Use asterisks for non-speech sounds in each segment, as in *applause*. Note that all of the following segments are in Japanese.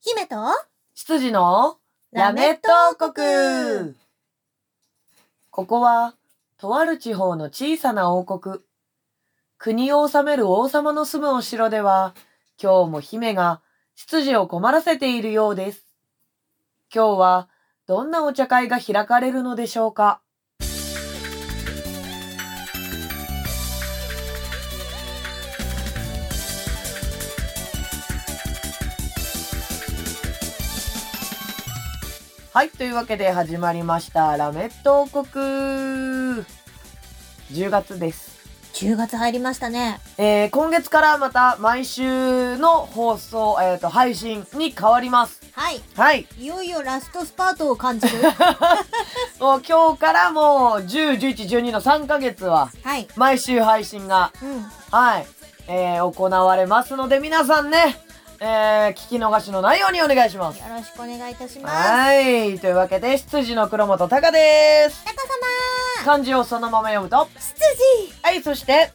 姫と羊のラメット王国ここは、とある地方の小さな王国。国を治める王様の住むお城では、今日も姫が執事を困らせているようです。今日は、どんなお茶会が開かれるのでしょうかはい、というわけで始まりました、ラメット王国。10月です。10月入りましたね。えー今月からまた毎週の放送、えっ、と、配信に変わります。はい。はい。いよいよラストスパートを感じる。*laughs* もう今日からもう10、11、12の3ヶ月ははい。毎週配信が、うん。はい、えー行われますので皆さんね、えー聞き逃しのないようにお願いします。よろしくお願いいたします。はい。というわけで、羊の黒本隆です。タカ漢字をそのまま読むと、様羊はい、そして、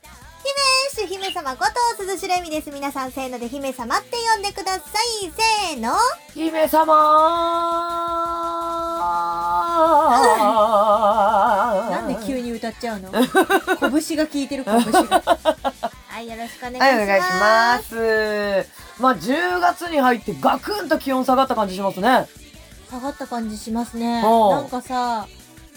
姫主姫様こと鈴代恵美です。皆さんせーので姫様って呼んでください。せーの。姫様 *laughs* なんで急に歌っちゃうの？*laughs* 拳が効いてる拳が。*laughs* はい、よろしくお願いします。はい、お願いします。まあ、10月に入ってガクンと気温下がった感じしますね。下がった感じしますね。なんかさ、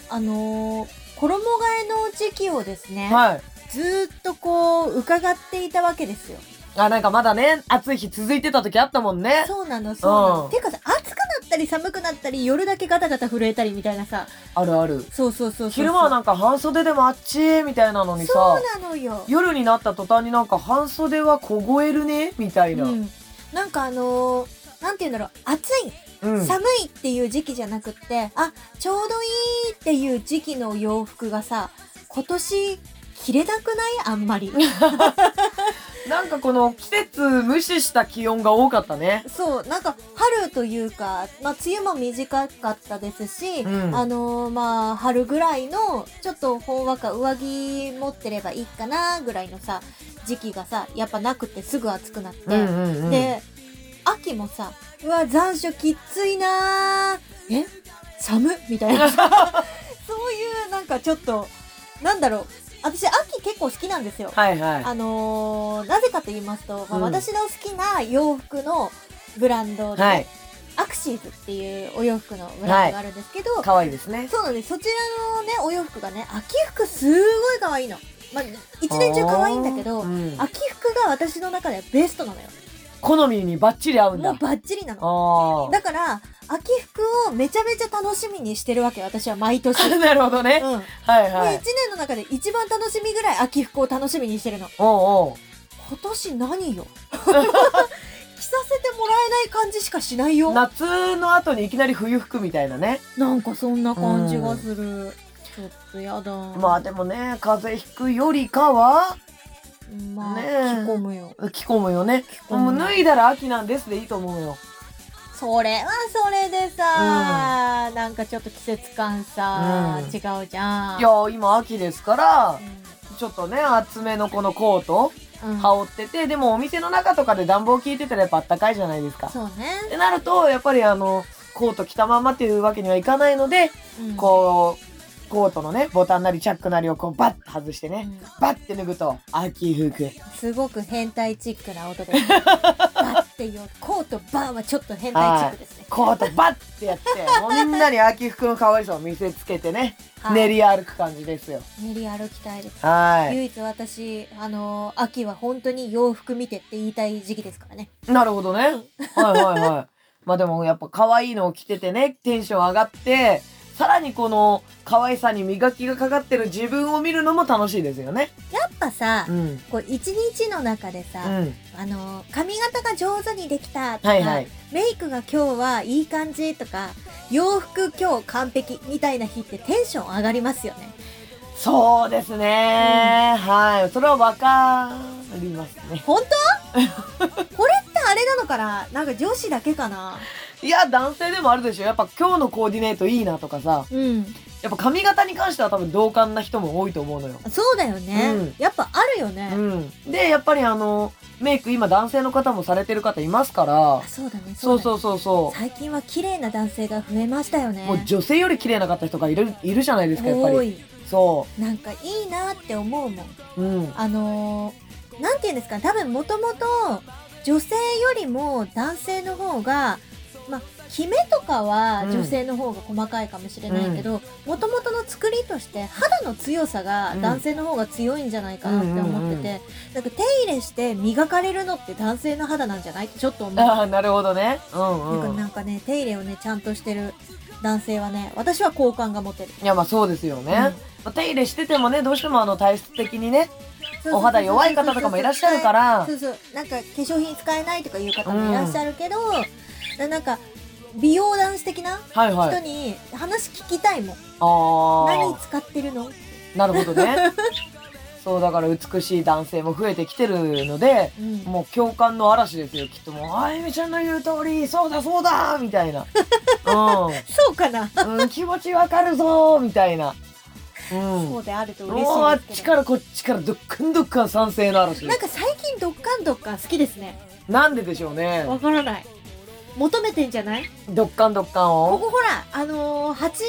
あのー衣替えの時期をですね、はい。ずーっとこう、伺っていたわけですよ。あ、なんかまだね、暑い日続いてた時あったもんね。そうなの、そうなの。うんてかさ、暑くなったり寒くなったり、夜だけガタガタ震えたりみたいなさ、あるある。そうそうそうそう。昼間はなんか半袖でもあっちみたいなのにさそ、うなのよ。夜になった途端になんか半袖は凍えるね？みたいな。うん。うん。なんかあのーなんて言うんだろう、暑い、寒いっていう時期じゃなくって、あ、ちょうどいいっていう時期の洋服がさ、今年着れなくない？あんまり。*laughs* なんかこの季節無視した気温が多かったね。そう、なんか春というか、まあ梅雨も短かったですし、うん。あのーまあ春ぐらいのちょっとほんわか上着持ってればいいかなぐらいのさ、時期がさ、やっぱなくてすぐ暑くなって、うんうんうん。で、秋もさ、うわ、残暑きついなー。え？寒っ？みたいな。さ、*laughs* そういうなんかちょっと、なんだろう、私秋結構好きなんですよ。はいはい。あのーなぜかと言いますと、まあうん私の好きな洋服のブランドで、はい。アクシーズっていうお洋服のブランドがあるんですけど、可愛いですね。そうなんです。そちらのね、お洋服がね、秋服すごい可愛いの。まあ、一年中可愛いんだけど、うん秋服が私の中ではベストなのよ。好みにバッチリ合うんだ。もうバッチリなの。あだから、秋服をめちゃめちゃ楽しみにしてるわけよ、私は毎年。*laughs* なるほどね。もうはいはい。一年の中で一番楽しみぐらい秋服を楽しみにしてるの。おうおう。今年何よ？*laughs* 着させてもらえない感じしかしないよ。な夏の後にいきなり冬服みたいなね。んかそんな感じがする。ちょっとやだ。まあでもね、風邪ひくよりかは、まあ、ねえ着込むよ。着込むよね。込むもう脱いだら秋なんですでいいと思うよ。それはそれでさ、なんかちょっと季節感さ、うん違うじゃん。いや、今秋ですからう、ちょっとね、厚めのこのコートん、うん羽織ってて、でもお店の中とかで暖房効いてたらやっぱあったかいじゃないですか。そうねっ。てなると、やっぱりあの、コート着たままっていうわけにはいかないので、うんこう、コートのね、ボタンなりチャックなりをこうバッと外してね、うんバッて脱ぐと、秋服。すごく変態チックな音です、ね。バッていうコートバーはちょっと変態チックですね。コートバッてやって、*laughs* もうみんなに秋服の可愛さを見せつけてね、はい練り歩く感じですよ。練り歩きたいです。はい。唯一私、あのー秋は本当に洋服見てって言いたい時期ですからね。なるほどね。はいはいはい。*laughs* まあでもやっぱ可愛いのを着ててね、テンション上がって、さらにこの可愛さに磨きがかかってる自分を見るのも楽しいですよね。やっぱさ、うん。こう一日の中でさ、うん。あのー髪型が上手にできたとか、はいはい。メイクが今日はいい感じとか、洋服今日完璧みたいな日ってテンション上がりますよね。そうですね、はい。それはわかりますね。本当？*laughs* これってあれなのかな？なんか女子だけかな？いや、男性でもあるでしょ。やっぱ今日のコーディネートいいなとかさ、うん。やっぱ髪型に関しては多分同感な人も多いと思うのよ。そうだよね、うんやっぱあるよね、うん。で、やっぱりあの、メイク今男性の方もされてる方いますからあ、そうだねそうそうそうそ最近は綺麗な男性が増えましたよねう。もう女性より綺麗な方とかいる、いるじゃないですか、やっぱり。多いそなんかいいなって思うもんう。うん。あのーなんて言うんですかね多分もともと女性よりも男性の方がまあキメとかはうん女性の方が細かいかもしれないけどもともとの作りとして肌の強さがうん男性の方が強いんじゃないかなって思ってて、なんか手入れして磨かれるのって男性の肌なんじゃない？ってちょっと思う。ああ、なるほどね。うんなんかうん。なんかね手入れをねちゃんとしてる男性はね私は好感が持てる。いや、まあそうですよね。うんまあ手入れしててもね、どうしてもあの体質的にね、お肌弱い方とかもいらっしゃるからそうそうなんか化粧品使えないとかいう方もいらっしゃるけど、ななんか美容男子的なはいはい。人に話聞きたいもん、あ何使ってるの、あ、なるほどね。*laughs* そう、だから美しい男性も増えてきてるので、うん、もう共感の嵐ですよ、きっともう、あゆみちゃんの言う通り、そうだそうだみたいな。*laughs* そうかな、うん。うん、気持ちわかるぞみたいな。うん。そうであると嬉しもうあっちからこっちからどっかんどっかん賛成の嵐なんか最近どっかんどっかん好きですねなんででしょうねわからない求めてんじゃない？どっかんどっかんを？ここほらあのー、8月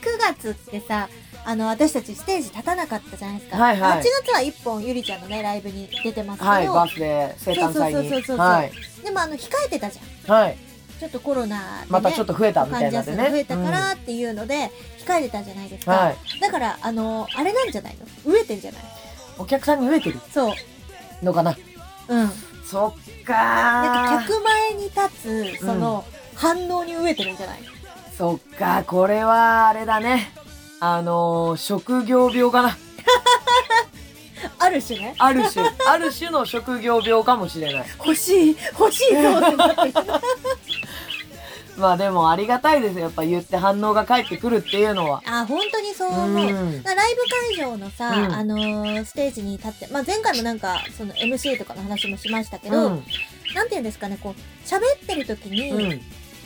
9月ってさあの私たちステージ立たなかったじゃないですか、はいはい。8月は1本ゆりちゃんのねライブに出てますけど、はいバースデー生誕祭に。そうそうそうそうそうはいでもあの控えてたじゃんはいちょっとコロナで、ね、またちょっと増えたみたいなんでね増えたからっていうので、控えてたじゃないですか、はいだからあのあれなんじゃないの飢えてんじゃないお客さんに飢えてるそうのかなうんそっかなんかー客前に立つその、反応に飢えてるんじゃない？そっかこれはあれだね。あのー、職業病かな。ある種ね。ある種。ある種の職業病かもしれない。欲しい欲しいぞってなって。るまあでもありがたいですよ。やっぱ言って反応が返ってくるっていうのは。あ本当にそう思う、うん。ライブ会場のさ、うん。あのーステージに立って、まあ、前回もなんかその MC とかの話もしましたけど、うん。なんて言うんですかねこう喋ってる時に、うん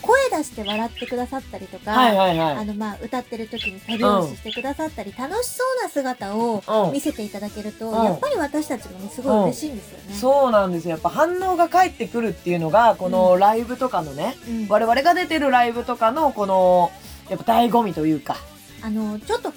声出して笑ってくださったりとか、はいはいはい。あのまあ歌ってる時に手拍子してくださったり、楽しそうな姿をうん。見せていただけると、うん。やっぱり私たちもねすごい嬉しいんですよね。そうなんですよ。やっぱ反応が返ってくるっていうのがこのライブとかのね、うん。我々が出てるライブとかのこのやっぱ醍醐味というか。あのちょっと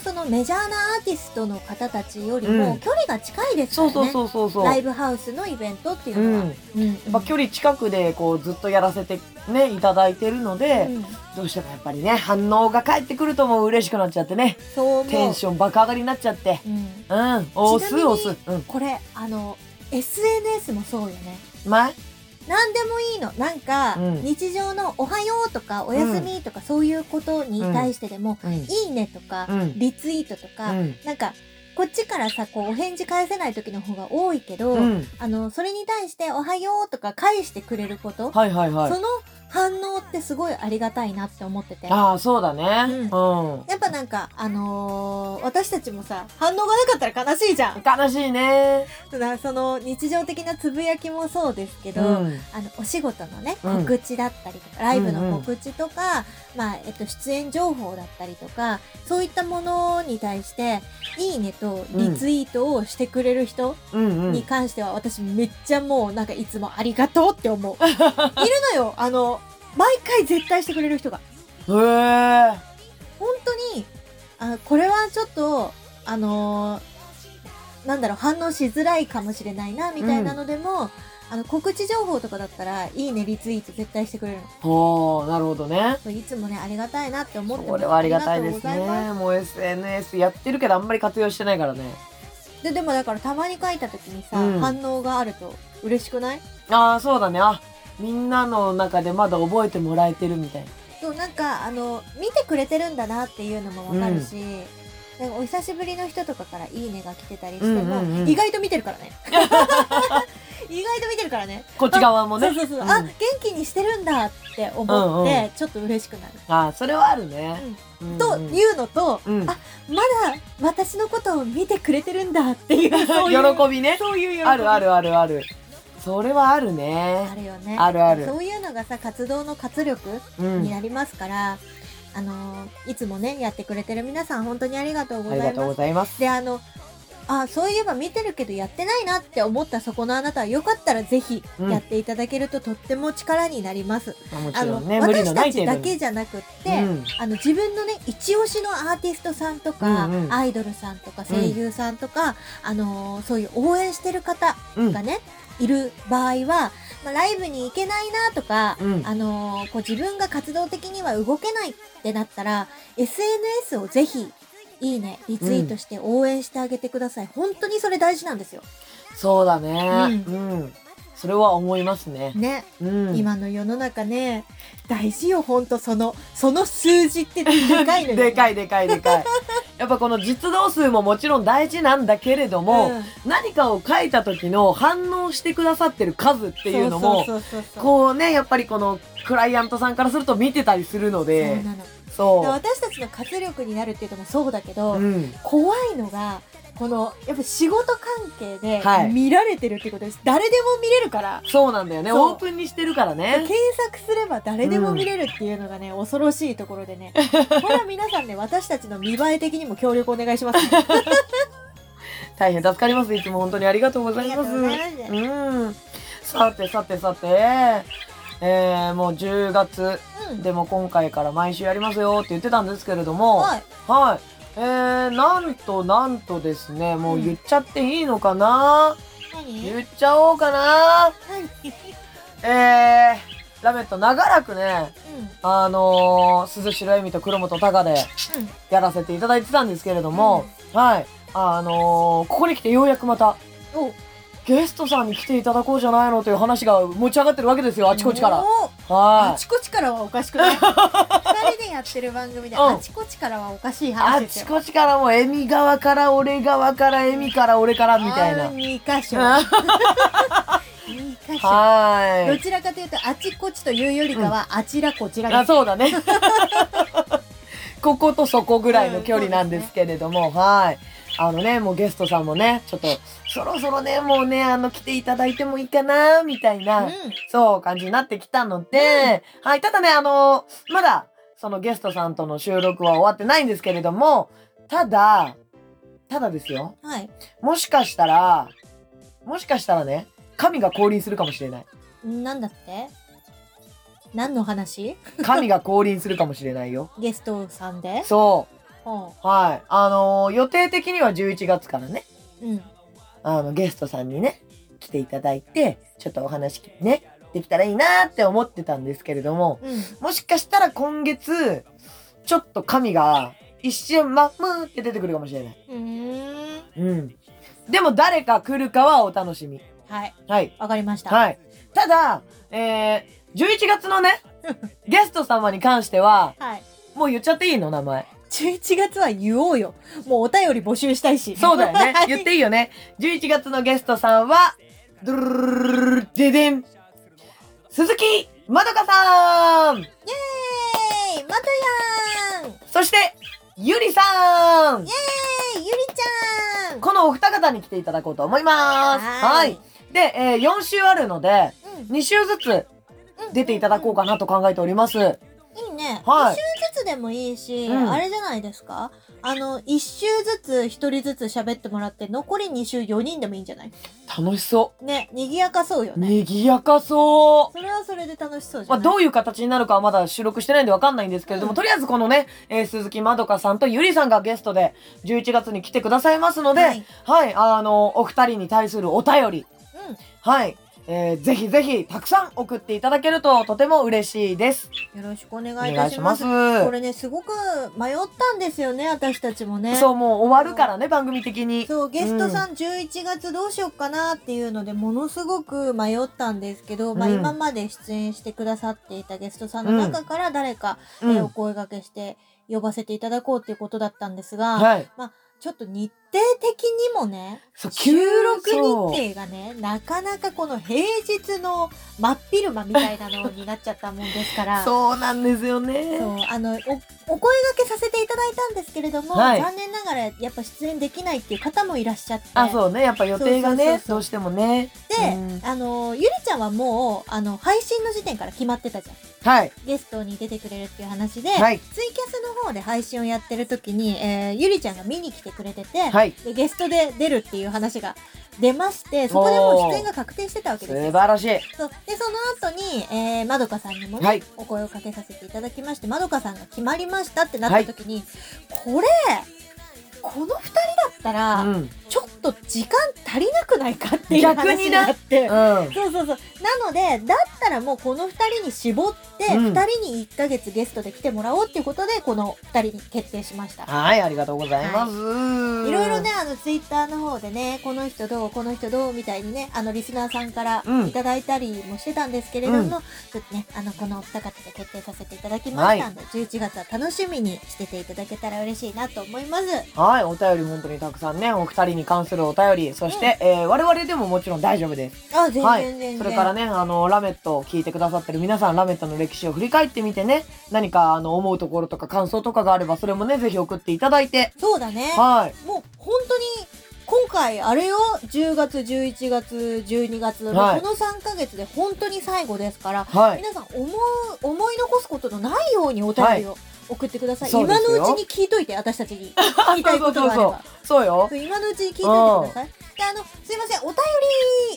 のそのメジャーなアーティストの方たちよりうん。も距離が近いですからね。そうそうそうそうそう。ライブハウスのイベントっていうのは。うん。うんやっぱ距離近くでこうずっとやらせてねいただいてるので、うん。どうしてもやっぱりね反応が返ってくるともう嬉しくなっちゃってね。そう思う。テンション爆上がりになっちゃって。うん。うん。押すちなみに押す。うん。これあの SNS もそうよね。ま何でもいいの。なんか、うん。日常の「おはよう」とか「おやすみ」とか、そういうことに対してでもうん「いいね」とか、うん。リツイートとか、うん。なんかこっちからさこうお返事返せない時の方が多いけど、うん。あのそれに対して「おはよう」とか返してくれること、はいはいはい。その反応ってすごいありがたいなって思ってて。ああそうだね。ううん、やっぱなんか、あのー私たちもさ、反応がなかったら悲しいじゃん。悲しいね。ただその日常的なつぶやきもそうですけど、うん。あのお仕事のねうん。告知だったりとか、ライブうん。うんの告知とか、まあえっと、出演情報だったりとかそういったものに対して「いいね」とリツイートをしてくれる人うんうん。に関しては、私めっちゃもうなんかいつもありがとうって思う。*laughs* いるのよ。あの毎回絶対してくれる人が。へえ本当にあこれはちょっとあのーなんだろう反応しづらいかもしれないなみたいなのでも、あの告知情報とかだったら「いいね」リツイート絶対してくれる。のほうなるほどね。いつもねありがたいなって思ってこれはありがたいですね。もう SNS やってるけどあんまり活用してないからね。すででもだからたまに書いた時にさ、うん。反応があると嬉しくない？ああそうだね。あみんなの中でまだ覚えてもらえてるみたいな。そうなんかあの見てくれてるんだなっていうのもわかるし、でお久しぶりの人とかから「いいね」が来てたりしても、うんうんうん。意外と見てるからね。*laughs* 意外と見てるからね。こっち側もね。そうそうそう、ん。あ元気にしてるんだって思って、うんうちょっと嬉しくなる、あーそれはあるね、うん。とうん。いうのと、うん。あまだ私のことを見てくれてるんだっていうそういう喜びね。そういう喜び。あるあるあるあるそれはあるね。あるよね。あるある。そういうのがさ活動の活力うん。になりますから、あのーいつもねやってくれてる皆さん本当にありがとうごありがとうございます。ざいます。であのあそういえば見てるけどやってないなって思ったそこのあなたはよかったらぜひうん。やっていただけるととっても力になります、まあもあのちろんね、無理私のなたちだ。けじゃなくって、うん。あの自分のね一押しのアーティストさんとか、うんうん。アイドルさんとか声優さんとか、あのーそういう応援してる方うん。がね、いる場合は、まあ、ライブに行けないなとか、うん。あのーこう自分が活動的には動けないってなったら SNS をぜひいいねリツイートして応援してあげてください、本当にそれ大事なんですよ。そうだね。ううん。それは思いますね。ね、うん。今の世の中ね大事よ本当そのその数字ってでかいのよでかいでかいでかい。*laughs* やっぱこの実動数ももちろん大事なんだけれども、うん何かを書いた時の反応してくださってる数っていうのも、こうね、やっぱりこのクライアントさんからすると見てたりするので、そで私たちの活力になるっていうのもそうだけど、う。うん。怖いのがこのやっぱ仕事関係ではい見られてるってことです、誰でも見れるからそうなんだよね。そうオープンにしてるからね検。索すれば誰でも見れるっていうのがね、恐ろしいところでねこれは皆さんね私たちの見栄え的にも協力お願いします、ね、*laughs* 大変助かります。いつも本当にありがとうございます。ありがとうございますうん。さてさてさて、えー、もう10月うんでも今回から毎週やりますよって言ってたんですけれども、はいはい。えー、なんとなんとですね、もう言っちゃっていいのかな、何？言っちゃおうかな？何？えー、ラメット長らくね、うん。あのー、鈴代恵美と黒本隆でうん。やらせていただいてたんですけれども、はい。あのー、ここに来てようやくまた、おゲストさんに来ていただこうじゃないのという話が持ち上がってるわけですよ、あちこちから。おあはちこちからはおかしくない二人でやってる番組で *laughs* うんあちこちからはおかしいい。話あちこちからも、エミ側から、俺側から、エミから、俺から、みたいな。2箇所は2い。どちらかというとあちこちというよりかはあちらこちらあそうだね。*laughs* こことそこぐらいの距離なんですけれども、はい。あのね、もうゲストさんもね、ちょっと、そろそろね、もうね、あの、来ていただいてもいいかな、みたいな、うんそう、感じになってきたので、はい。ただね、あの、まだ、そのゲストさんとの収録は終わってないんですけれども、ただ、ただですよ。はいもしかしたら、もしかしたらね、神が降臨するかもしれない。なんだって？何の話？神が降臨するかもしれないよ。*laughs* ゲストさんで？そう。ほはい。あのー予定的には11月からね、ううんあの、ゲストさんにね、来ていただいて、ちょっとお話ね、できたらいいなーって思ってたんですけれども、うんもしかしたら今月、ちょっと神が一瞬、ま、むーって出てくるかもしれない。うーんうん。でも誰か来るかはお楽しみ。はいはい。わかりましたはい。ただ、えー、11月のね、*laughs* ゲスト様に関しては、はいもう言っちゃっていいの名前。11月は言おうよもうお便り募集したいしそうだよね *laughs* は。い言っていいよね。11月のゲストさんは、ドゥルルルルルルででん。鈴木まどかさんイエーイまとやそして、ゆりさんエーイゆりちゃんこのお二方に来ていただこうと思います。はい。で、えー4週あるので、うん2週ずつ出ていただこうかなと考えております。いいね。はい。一週ずつでもいいし、うん。あれじゃないですか？あの、一週ずつ一人ずつ喋ってもらって、残り二週四人でもいいんじゃない？楽しそね、賑やかそうよう。ね。にぎやかそう。それはそれで楽しそうじまあ、ゃない、どういう形になるかはまだ収録してないんでわかんないんですけれども、うん。とりあえずこのね、えー鈴木まどかさんとゆりさんがゲストで11月に来てくださいますので、はい。はい、あの、お二人に対するお便り、うん。はい、えーぜひぜひたくさん送っていただけるととても嬉しいです。よろしくお願おいいたします。ます。これね、すごく迷ったんですよね、私たちもね。そう、もう終わるからね、番組的に。そうゲストさん11月どうしようかなっていうのでものすごく迷ったんですけど、まあうん今まで出演してくださっていたゲストさんの中から誰か、うんえーお声掛けして呼ばせていただこうっていうことだったんですが、はい。ちょっと日的にもね、収録日程がね、なかなかこの平日の真っ昼間みたいなのになっちゃったもんですから、*laughs* そうなんですよね。そうあのおお声掛けさせていただいたんですけれども、はい残念ながらやっぱ出演できないっていう方もいらっしゃってあ、そうね。やっぱ予定がね、どうしてもね。で、うんあのゆりちゃんはもうあの配信の時点から決まってたじゃんはい。ゲストに出てくれるっていう話で、はい。ツイキャスの方で配信をやってる時に、えーゆりちゃんが見に来てくれてて、はい。でゲストで出るっていう話が出ましてそこでもう出演が確定してたわけ素ですよ。晴らしい。そう。でその後に、えー、まどかさんにもね、はい。お声をかけさせていただきましてまどかさんが決まりましたってなった時に、これこの2人だったら、うん。ちょっと時間足りなくないかっていう話にななって。うん。そうそうそう。なので、だったらもうこの2人に絞って、うん2人に1ヶ月ゲストで来てもらおうっていうことで、この2人に決定しました。はい、ありがとうございます。いろいろね、あの、ツイッターの方でね、この人どう、この人どうみたいにね、あの、リスナーさんからうんいただいたりもしてたんですけれども、うんちょっとね、あの、このお二方で決定させていただきましたので、11月は楽しみにしてていただけたら嬉しいなと思います。はい、お便り本当にたくさんね、お二人に関するお便り、そして、えー我々でももちろん大丈夫です。あ、全然はい。それからね、あの、ラメットを聞いてくださってる皆さん、ラメットの歴史を振り返ってみてね、何か、あの、思うところとか感想とかがあれば、それもね、ぜひ送っていただいて、そうだね。はい。もう本当に今回あれよ10月11月12月の、はいこの3ヶ月で本当に最後ですから、はい。皆さん思う思い残すことのないようにお便りを送ってください、今のうちに聞いといて私たちに。*laughs* 聞きたいことがあれば。そうよ。今のうちに聞いといてください。であのすいませんお便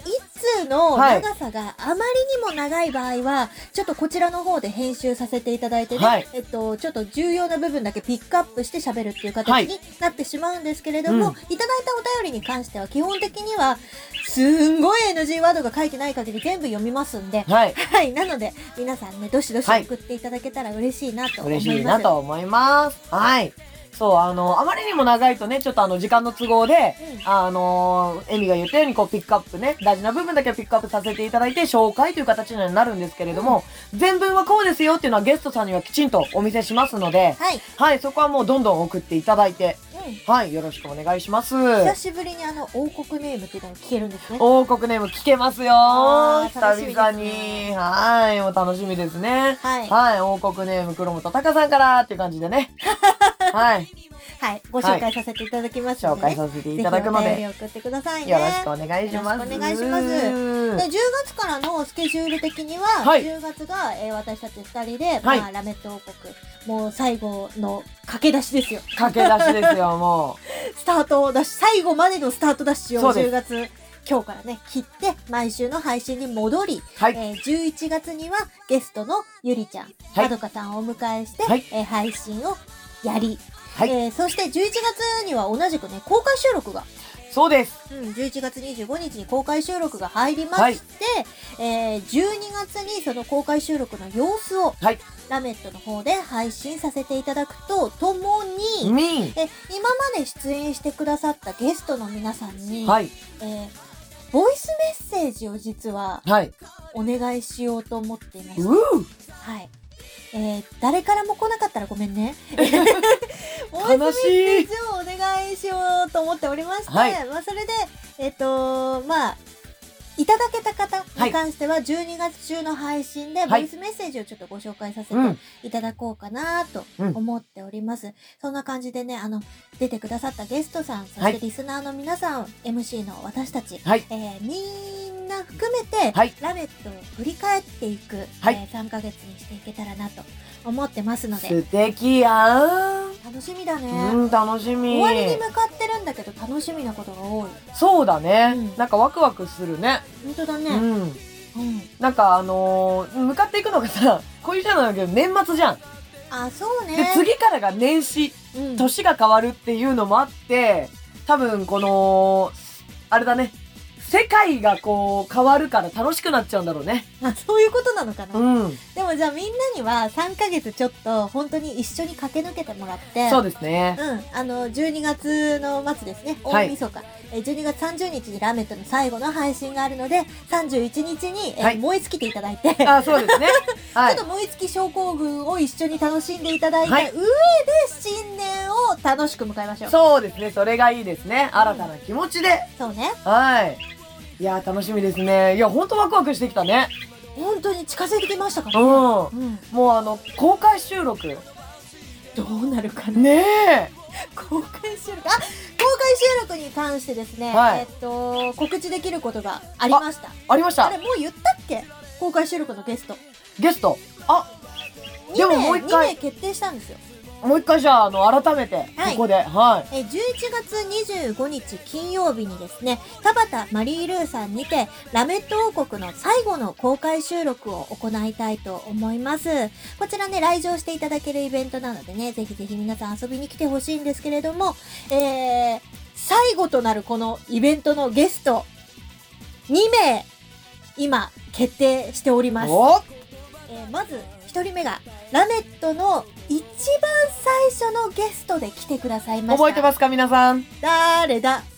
り一通のはい長さがあまりにも長い場合は、ちょっとこちらの方で編集させていただいてね、はいえっと、ちょっと重要な部分だけピックアップして喋るっていう形になってしまうんですけれども、うんいただいたお便りに関しては基本的にはすんごい NG ワードが書いてない限り全部読みますんで、はい。はい、なので皆さんねどしどしはい送っていただけたら嬉しいなと思います。嬉しいなと思います。はい。そう、あの、あまりにも長いとね、ちょっとあの、時間の都合で、うんあのエミが言ったように、こう、ピックアップね、大事な部分だけをピックアップさせていただいて、紹介という形にはなるんですけれども、全文はこうですよっていうのはゲストさんにはきちんとお見せしますので、はい、はい、そこはもうどんどん送っていただいて、うんはい、よろしくお願いします。久しぶりにあの王国ネームっていうのが聞けるんですね。王国ネーム聞けますよ久々ねに。はい、もう楽しみですね。はい、はい、王国ネーム黒本隆さんからっていう感じでね。はい、はい、ご紹介させていただきますの紹で、ね介させていただくので、送ってくださいね。よろしくお願いします。よろしくお願いします。で10月からのスケジュール的には、はい。10月が、えー私たち2人で、はい。まあ、ラメット王国もう最後の駆け出しですよ。駆け出しですよ、*laughs* もスタートダッシュ最後までのスタートダッシュをそうです。10月今日からね切って毎週の配信に戻り、う。はい。えー11月にはゲストのゆりちゃん、はい。まどかさんをお迎えして、はい。えー配信をやり、はいえーそして11月には同じくね公開収録がそうです。うん、11月25日に公開収録が入りまして、えー12月にその公開収録の様子を、はいラメットの方で配信させていただくとともに、みえ今まで出演してくださったゲストの皆さんに、はい。えーボイスメッセージを実ははい。お願いしようと思っています。うはい。えー誰からも来なかったらごめんね。*laughs* 悲しい *laughs* お願いしようと思っておりまして、はいまあそれで、えっ、とまあ、いただけた方に関しては12月中の配信でボはい。イスメッセージをちょっとご紹介させてうん。いただこうかなとうん。思っております。そんな感じでね、あの、出てくださったゲストさん、そはい。してリスナーの皆さん、MC の私たち、はい。えーみんな含めて、はい。ラメットを振り返っていく、はい。えー3ヶ月にしていけたらなと思ってますので、素敵や楽しみだね。ん。うん、楽しみ。終わりに向かってるんだけど楽しみなことが多い。そうだね、うんなんかワクワクするね。本当だね。うん。うん。なんかあのー向かっていくのがさ、こういうじゃなんだけど年末じゃん。あ、そうね。で、次からが年始、うん、年が変わるっていうのもあって、多分この、あれだね、世界がこう変わるから楽しくなっちゃうんだろうね。あ、そういうことなのかな。うん。でもじゃあみんなには3ヶ月ちょっと本当に一緒に駆け抜けてもらって、そうですね。うん、あの、12月の末ですね、はい大晦日、えー12月30日にラメットの最後の配信があるので、31日に、えーはい燃え尽きていただいて、あ、そうですね。*laughs* はいちょっ。と燃え尽き症候群を一緒に楽しんでいただいたはい上で新年を楽しく迎えましょう。そうですね。それがいいですね。新たな気持ちで。そうね。はい。いやー、楽しみですね。いや、ほんとワクワクしてきたね。本当に近づいてきましたか？うらね。ん。うん。もうあの、公開収録。どうなるかな？ねえ。公開収録？あ、公開収録に関してですね、はいえっと、告知できることがありました。ありましたあれ、。もう言ったっけ？公開収録のゲスト。ゲスト。あ、で2名、ももう一回2名決定したんですよ。もう一回じゃあ、あの、改めて、はいここで。はい。えー11月25日金曜日にですね、田畑マリールーさんにて、ラメット王国の最後の公開収録を行いたいと思います。こちらね、来場していただけるイベントなのでね、ぜひぜひ皆さん遊びに来てほしいんですけれども、えー、最後となるこのイベントのゲスト、2名、今、決定しております。おえーまず1人目がラメットの一番最初のゲストで来てくださいました覚えてますか皆さん？誰だ？*laughs*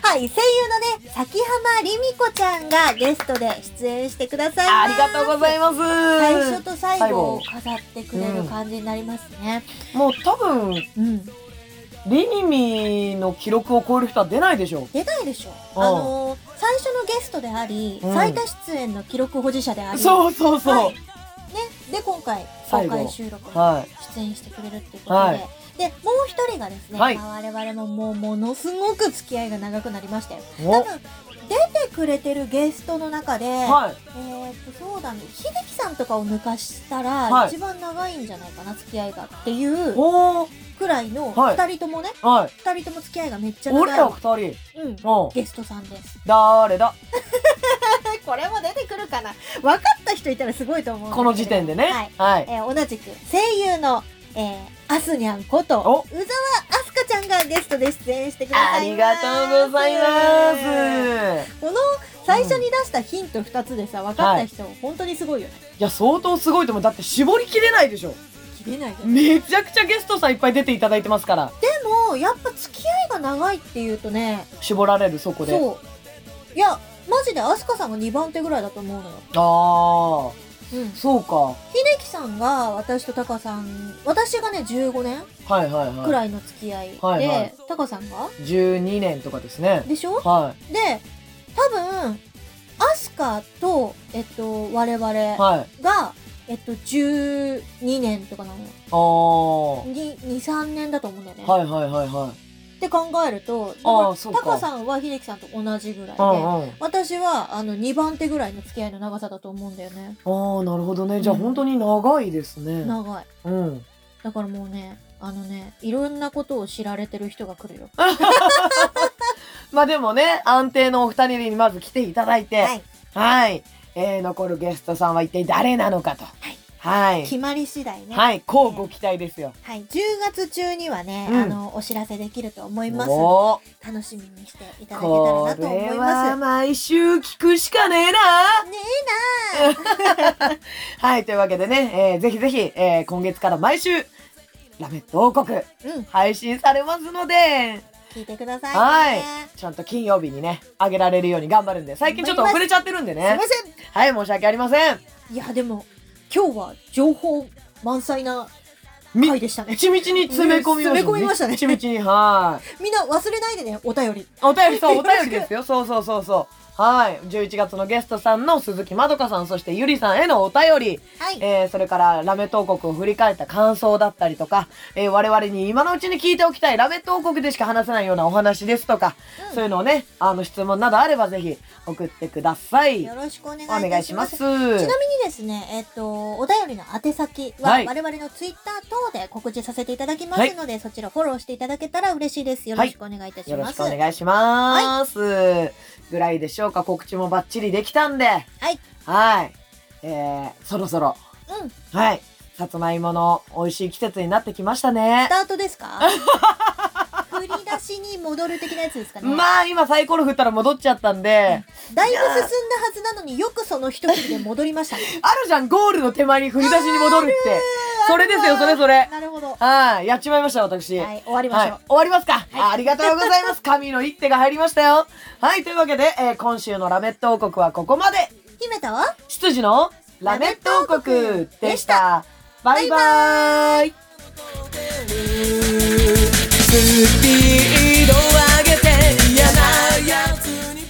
はい、声優のね、崎浜りみこちゃんがゲストで出演してください。ありがとうございます。最初と最後を最飾ってくれる感じになりますね。もう多分、うん。リニミの記録を超える人は出ないでしょ出ないでしょ。うんあのー最初のゲストであり、うん最多出演の記録保持者であう。り。そうそうそう。はいね。で、今回、最後公開収録には出演してくれるっていうことで、はいで、もう一人がですね、はいまあ我々ももうものすごく付き合いが長くなりましたよ。い。多分、出てくれてるゲストの中で、はい。えーっと、そうだね、秀樹さんとかを抜かしたら、はい一番長いんじゃないかな、付き合いがっていうおー。くらいの、はい二人ともね、はい。二人とも付き合いがめっちゃ俺ら長い、二人。うん、うん。ゲストさんです。誰だ？*laughs* これも出てくるかな分かった人いたらすごいと思うんだけどこの時点でね。はい。はい。えー同じく声優の、えー、アスニャンことお宇沢アスカちゃんがゲストで出演してくださありいますがとうございます。この最初に出したヒント2つでさ分かった人、本当にすごいよねいや、相当すごいと思う。だって絞りきれないでしょ。切れないじゃんめちゃくちゃゲストさんいっぱい出ていただいてますから。でもやっぱ付き合いが長いっていうとね絞られるそこで。そういやマジでアスカさんが2番手ぐらいだと思うのよあうんあ、そうか。秀樹さんが私とタカさん私がね15年。くらいの付き合いで、はいはいタカさんが？12年とかですね。でしょ？はで多分アスカとえっと我々い。はい。が、えっと12年とかなのよああ。23年だと思うんだよね、はいはいはいはい。って考えるとタカさんは秀樹さんと同じぐらいで、うんうん。私はあの2番手ぐらいの付き合いの長さだと思うんだよねああ、なるほどね。じゃあうん本当に長いですね。長いうん。だからもうねあのねいろんなことを知られてる人が来るよ *laughs* まあでもね、安定のお二人にまず来ていただいて、はいはい。えー、残るゲストさんは一体誰なのかと。はい。決まり次第ね。はい。こうご期待ですよ。はい、10月中にはね、うん。あのお知らせできると思います。おー。楽しみにしていただけたらこなと思れいます。は毎週聞くしかねえな。ね *laughs* はい。というわけでね、えーぜひぜひ、えー今月から毎週、ラメット王国、えなうん。配信されますので、聞いてくださいねはいちゃんと金曜日にね、上げられるように頑張るんで、最近ちょっと遅れちゃってるんですねいま。せはい、申し訳ありません。んいやでも今日は情報満載なみ回でしたねちみちに詰め込みました、詰め込みましたねちみちに、はい。*laughs* みんな忘れないでねお便りお便り、そう、お便りですよ。そうそうそうそう。はい。11月のゲストさんの鈴木まどかさん、そしてゆりさんへのお便り、はいえー、それからラメット王国を振り返った感想だったりとか、えー、我々に今のうちに聞いておきたいラメット王国でしか話せないようなお話ですとか、うんそういうのをね、あの質問などあればぜひ送ってください。よろしくお願いします願いします。ちなみにですね、えっと、お便りの宛先は、はい我々のツイッター等で告知させていただきますので、そちらフォローしていただけたら嬉しいです。よろしくお願いいたしよろします。くお願いします。ぐらいでしょうか？告知もバッチリできたんで。はい。はい。えー、そろそろ、うん。スはい。さつまいもの美味しい季節になってきましたね。タートですか？*laughs* 出しに戻る的なやつですかね。まあ今サイコロ振ったら戻っちゃったんで、だいぶ進んだはずなのによくその一振りで戻りましたね。あるじゃん、ゴールの手前に振り出しに戻るって。それですよ、それそれ。なるほど。はい、やっちまいました、私。はい、終わりまはいしょう。、終わりますか、ありがとうございます。*laughs* 神の一手が入りましたよ。はい、というわけで、えー今週のラメット王国はここまで。姫田は？執事のラメット王国でした。バイバーイ。スピード上げて嫌なやつに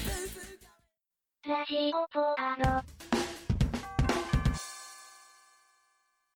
ラジオポアド。